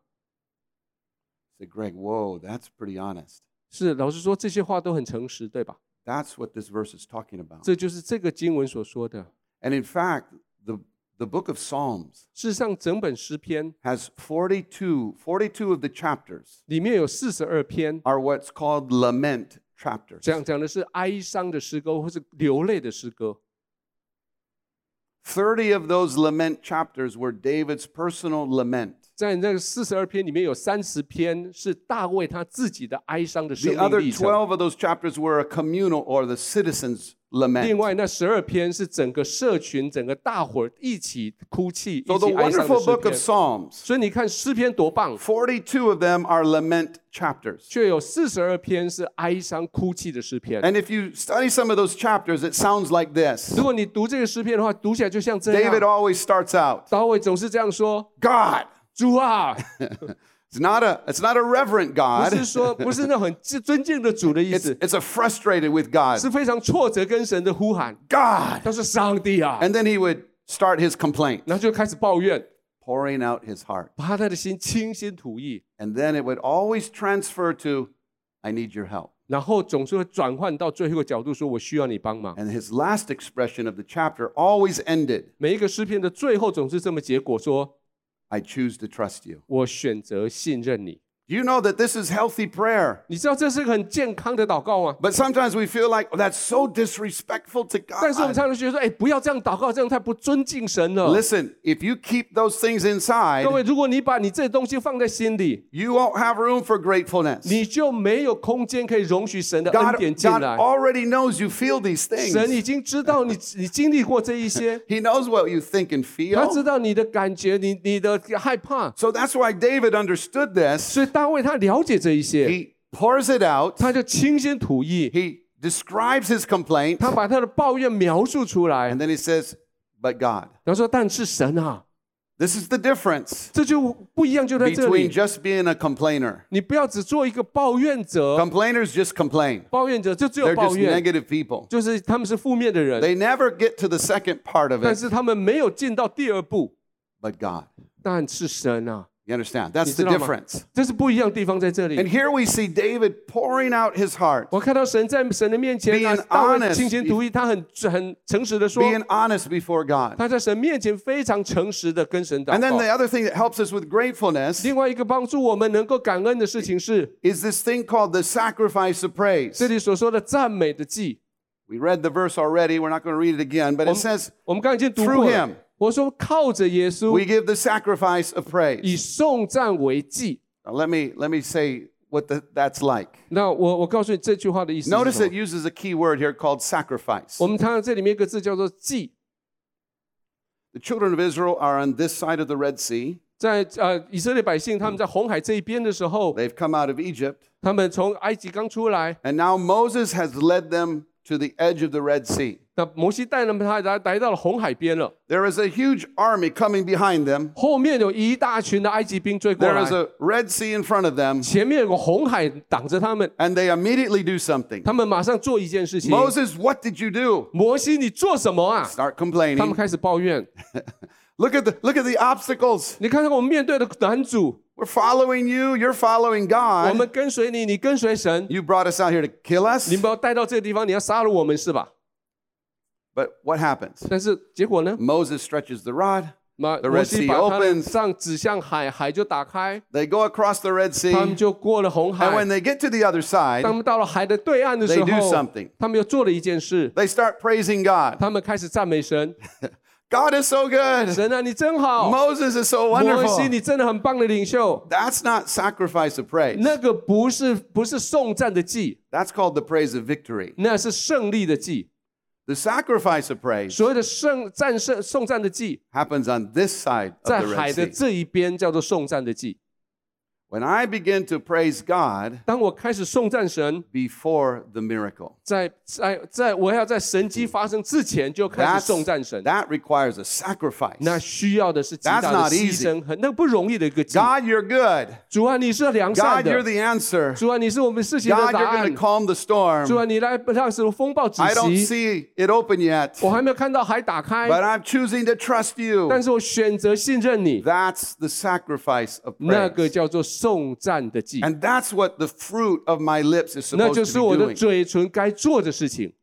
I said, Greg, whoa, that's pretty honest.
是，老实说，这些话都很诚实，对吧？
That's what this verse is talking about.
这就是这个经文所说的。
And in fact, the The book of Psalms
事实上，整本诗篇
has 42, 42 of the chapters
里面有四十二篇，
are what's called lament chapters.
讲讲的是哀伤的诗歌或是流泪的诗歌。
30 of those lament chapters were David's personal lament.
在那个四十二篇里面有三十篇是大卫他自己的哀伤的生
The
命
other
历程，
12 of those chapters were a communal or the citizens'
另
lament.
外那十二篇是整个社群、整个大伙儿一起哭泣、
So
一
the
起哀伤的
wonderful
诗
book
篇
of。Psalms,
所以你看诗篇多棒，
42 of them are lament chapters.
却有四十二篇是哀伤哭泣的诗篇。
And if you study some of those chapters, it sounds like this.
如果你读这个诗篇的话，读起来就像这样。
David always starts out,
大卫总是这样说
God.
主啊，
It's <laughs> not a it's not a reverent
不
God.
是说不是那种很尊尊敬的主的意
It's
思，
it's a frustrated with God.
是非常挫折跟神的呼喊。
God.
他说：“上帝啊！”
And then he would start his complaint,
然后就开始抱怨，
pouring out his heart.
把他的心倾心吐意，
And then it would always transfer to I need your help.
然后总是会转换到最后一个角度，说：“我需要你帮忙。
And his last expression of the chapter always ended,
”每一个诗篇的最后总是这么结果：说
I choose to trust you.
我选择信任你。
Do you know that this is healthy prayer?
你知道这是个很健康的祷告吗？
But sometimes we feel like oh, that's so disrespectful to
但是我们
God.
常常觉得说：“哎，不要这样祷告，这样太不尊敬神了。
Listen, if you keep those things ” inside,
各位，如果你把你这些东西放在心里，
you won't have room for gratefulness.
你就没有空间可以容许神的恩
God,
典进
God
来。
already knows you feel these
神
things.
已经知道你你经历过这一些，
He <laughs> knows what you think and
他
feel.
知道你的感觉，你你的害怕，
So that's why David understood this.
所以 大卫他了解这一些，
He pours it out.
他就倾心吐意，
He describes his complaint.
他把他的抱怨描述出来
And，then he says, But God.
然后说：“但是神啊，
This is the difference
这就不一样，就在这
between
里。
just being a complainer.
你不要只做一个抱怨者，
Complainers just complain,
抱怨者就只有
they're
抱
just
怨，
negative people.
就是他们是负面的人，
They never get to the second part of
但
it.
是他们没有进到第二步。
But God.
但是神啊，
You understand? That's
你
the
知道吗
difference.？
这是不一样的地方在这里
And。here we see David pouring out his heart,
我看到神在神的面前啊
Being，
大卫
honest
倾心吐意，他很很诚实的说，
being honest before God.
他在神面前非常诚实的跟神祷
And then
告
the。other thing that helps us with gratefulness
另外一个帮助我们能够感恩的事情是，
is this thing called the sacrifice of praise.
这里所说的赞美的祭。
We read the verse already. We're not going to read it again, but it says,
我们刚刚已经读
Through
过
him
了。 我说靠着耶
we
稣，
give the sacrifice of
以
praise.
颂赞为祭。
Now, let me let me say what the, that's like.
那我我告诉你这句话的意思是
Notice
什
it
么。
uses a key word here called sacrifice.
我们看到这里面一个字叫做祭，
The children of Israel are on this side of the Red Sea.
在呃以色列百姓他们在红海这一边的时候，
They've come out of Egypt,
他们从埃及刚出来，
and now Moses has led them to the edge of the Red Sea.
那摩西带他们他来来到了红海边了，
There is a huge army coming behind them.
后面有一大群的埃及兵追过
There
来
is，a Red Sea in front of them,
前面有个红海挡着他们，
and they immediately do something.
他们马上做一件事情。
Moses, what did you do? <laughs>
摩西，你做什么啊？
Start
他们
complaining.
开始抱怨。 <laughs>
Look at the look at the obstacles.
你看看我们面对的难主，
We're following you. You're following
我
God.
们跟随你，你跟随神，
You brought us out here to kill us.
你把我带到这个地方，你要杀了我们是吧？
But what happens?
但是结果呢？
Moses stretches the rod.
马
The
摩
Red
西
Sea
把他的
opens.
杖指向海，海就打开，
They go across the Red
他们
Sea.
就过了红
And when
海。
they get to the other
当
side,
他们到了海的对岸的时
They do
候
something.，
他们又做了一件事，
they start praising God.
他们开始赞美神。 <laughs>
God is so good.
神啊，你真好！
Moses is so
摩西，
wonderful.
你真的很棒的领袖。
That's not sacrifice of praise.
那个不是不是颂赞的祭，
That's called the praise of victory.
那是胜利的祭。
The sacrifice of praise
所谓的胜战胜颂赞的祭，
happens on this side
在
of the
海
Red
的
Sea.
这一边叫做颂赞的祭。
When I begin to praise God
当我开始颂赞神，
before the miracle,
在在在我要在神迹发生之前就开始
that's,
颂赞神，
that requires a sacrifice.
那需要的是极
That's
大的
not
牺
easy.
牲，很那个不容易的一个祭。
God, you're good.
主啊，你是良善
God, you're
的，
the answer.
主啊，你是我们事情的
God,
答
you're going
案
to。calm the
主
storm.
啊，你来让什么风暴止
I don't
息。
see it open yet,
我还没有看到海打开，
but I'm choosing to trust
但
you.
是我选择信任你，
That's the sacrifice of
那个
praise.
叫做 颂赞的祭，
And that's what the fruit of my lips is
那
supposed
就
to
是我
be
的
doing.
嘴唇该做的事情。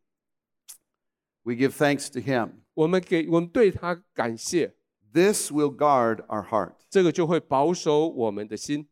We give thanks to Him.
我们给我们对他感谢，
this will guard our heart.
这个就会保守我们的心。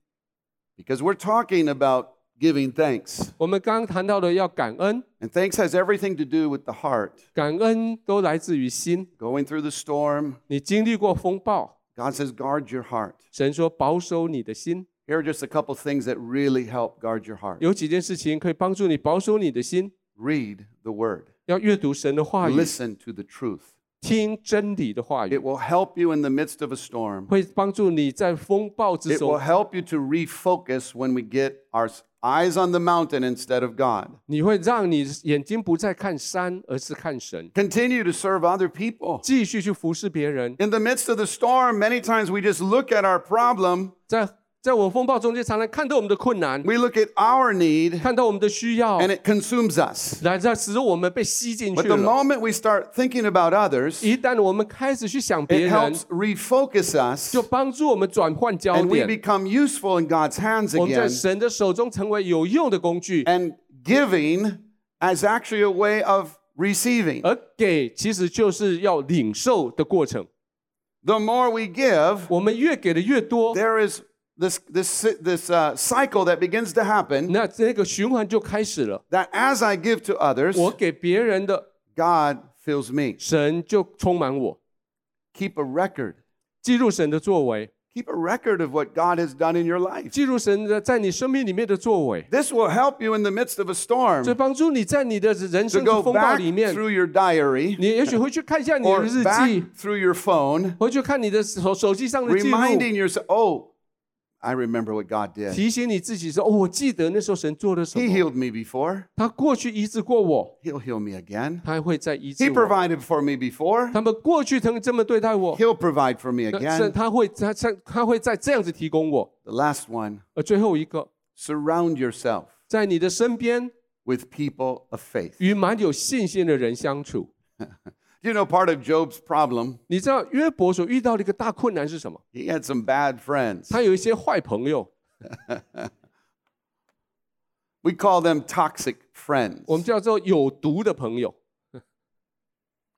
Because we're talking about giving thanks.
我们刚刚谈到的要感恩，
And thanks has everything to do with the heart.
感恩都来自于心。
Going through the storm,
你经历过风暴，
God says, guard your heart.
神说保守你的心。
Here are just a couple things that really help guard your heart.
有几件事情可以帮助你保守你的心。
Read the word,
要阅读神的话语，
listen to the truth.
听真理的话
It
语，
will help you in the midst of a storm.
会帮助你在风暴之
It will
中，
help you to refocus when we get our s- eyes on the mountain instead of God.
你会让你眼睛不再看山，而是看神，
Continue to serve other people.
继续去服侍别人。
In the midst of the storm, many times we just look at our problem,
在 在我们风暴中间，常常看到我们的困难，
we look at our need,
看到我们的需要，
and it consumes us.
来在使我们被吸进
But
去
the
了。
moment we start thinking about others,
一旦我们开始去想别
it
人，
helps refocus us,
就帮助我们转换焦
and we
点。
become useful in God's hands
我们在
again.
神的手中成为有用的工具，
And giving as actually a way of receiving.
而给其实就是要领受的过程。
The more we give, <laughs>
我们越给的越多，
there is this this this uh, cycle that begins to happen
那这个循环就开始了。
that as I give to others,
我给别人的，
God fills me.
神就充满我。
Keep a record.
记录神的作为，
Keep a record of what God has done in your life.
记录神的在你生命里面的作为，
This will help you in the midst of a storm
这帮助你在你的人
to
生的
go
风暴
back
里面，
through your diary
你也许会去看一下你的
or
日
back
记，
through your phone,
回去看你的手手机上的记录，
reminding yourself, oh, I remember what God did.
提醒你自己说：“哦，我记得那时候神做了什
He
么
，healed me before.
他过去医治过我
，He'll heal me again.
他还会再医治
He
我。
provided for me before.
他们过去曾这么对待我
，He'll provide for me
那
again.
神他会他他他会再这样子提供我。
The last one
而最后一个
，surround yourself
在你的身边
with people of faith.
与蛮有信心的人相处。
You know, part of Job's problem,
你知道约伯所遇到的一个大困难是什么？
he had some bad friends.
他有一些坏朋友， <laughs>
We call them toxic friends.
我们叫做有毒的朋友。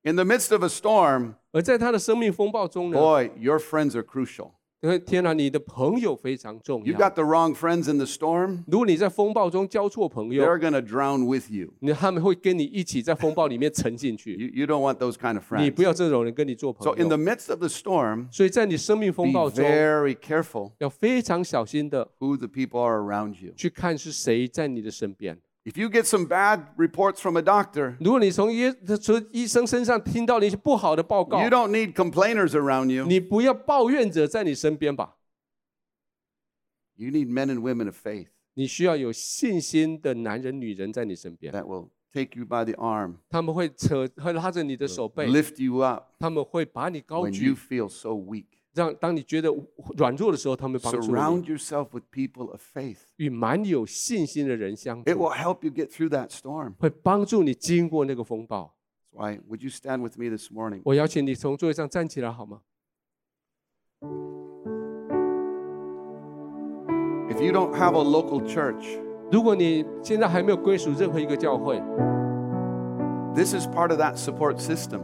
In the midst of a storm, <laughs>
而在他的生命风暴中呢，
boy, your friends are crucial.
因为天哪，你的朋友非常重
You
要。
got the wrong friends in the storm,
如果你在风暴中交错朋友，
they're going to drown with <laughs> you.
你他们会跟你一起在风暴里面沉进去。
You, you don't want those kind of
你
friends.
不要这种人跟你做朋
So, in
友
the。midst of the storm,
所以在你生命风
be
暴中，
very careful
要非常小心的
who the people are around you.
去看是谁在你的身边。
If you get some bad reports from a doctor,
如果你从医从医生身上听到了一些不好的报告
you，don't need complainers around you.
你不要抱怨者在你身边吧。
You need men and women of faith
你需要有信心的男人、女人在你身边，
that will take you by the arm,
他们会扯、会拉着你的手背，
lift you up
他们会把你高
when you
举，
feel so weak.
让当你觉得软弱的时候，他们帮助
Surround
你。
yourself with people of faith.
与蛮有信心的人相
It
处，
will help you get through that storm.
会帮助你经过那个风暴。
Why? Would you stand with me this morning?
我邀请你从座位上站起来好吗？
If you don't have a local church,
如果你现在还没有归属任何一个教会，
this is part of that support system.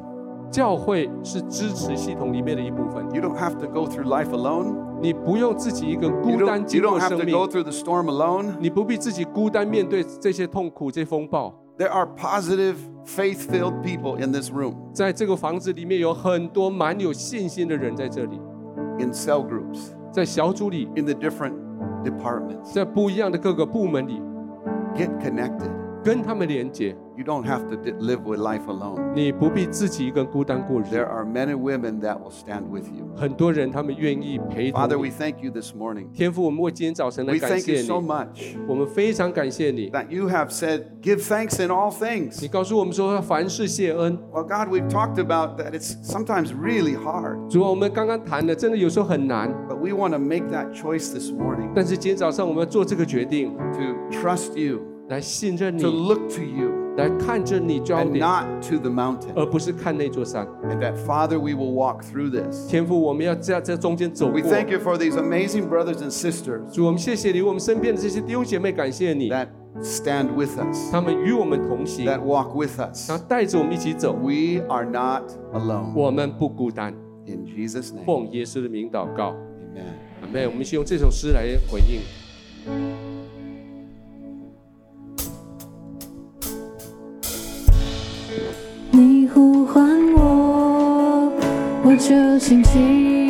教会是支持系统里面的一部分。
You don't have to go through life alone.
你不用自己一个
You
孤单
don't, you
经过
don't have
生
to
命
go，through the storm alone.
你不必自己孤单面对这些痛苦、这些风暴。
There are positive, faith filled people in this room,
在这个房子里面有很多蛮有信心的人在这里，
in cell groups,
在小组里，
in the different departments.
在不一样的各个部门里，
Get connected.
跟他们连接。
You don't have to di- live with life alone.
你不必自己一个人孤单过日。
There are men and women that will stand with you.
很多人他们愿意陪同
Father,
你
we。thank you this morning.
天父，我们为今天早晨来
We
感
thank you
谢
so
你，
much
我们非常感谢你。
that you have said, give thanks in all
你
things.
告诉我们说要凡事谢恩。
Well, God, we've talked about that it's sometimes really hard,
主啊，我们刚刚谈的，真的有时候很难，
but we want to make that choice this morning
但是今天早上我们要做这个决定，
to trust you,
来信任
to
你，
look to you,
来看着你焦
and not to the mountain. And that, Father, we will walk through this. We thank you for these amazing brothers and sisters that stand with us,
他们与我们同行
，that walk with us. We are not alone. In Jesus' name,
奉耶稣的名祷告
，amen.
阿门，我们先用这首诗来回应。
就请
听。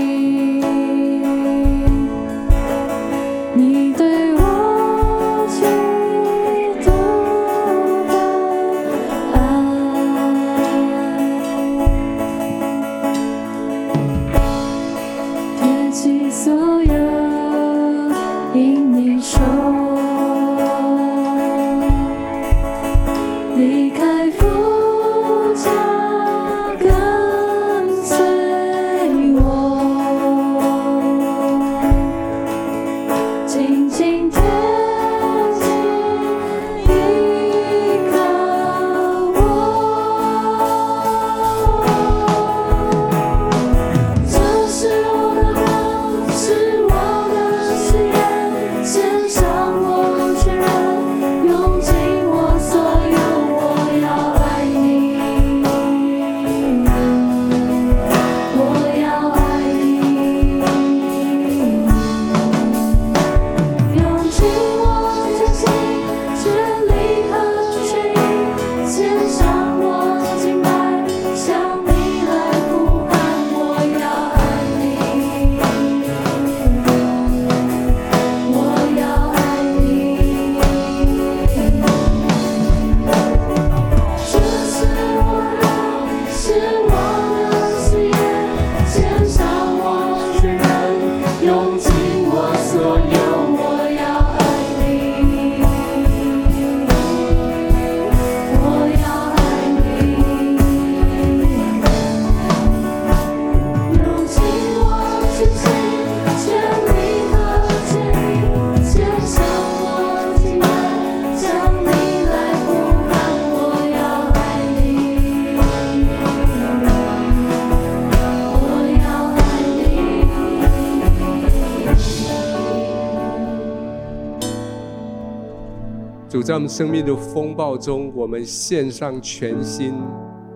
在我们生命的风暴中，我们献上全心、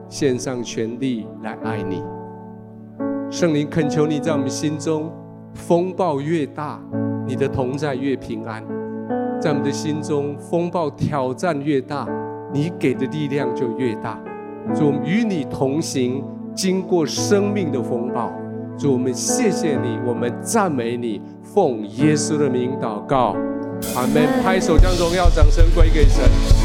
献上全力来爱你。圣灵恳求你在我们心中，风暴越大，你的同在越平安；在我们的心中，风暴挑战越大，你给的力量就越大。主，我们与你同行，经过生命的风暴。主，我们谢谢你，我们赞美你，奉耶稣的名祷告。阿门！拍手将荣耀、掌声归给神。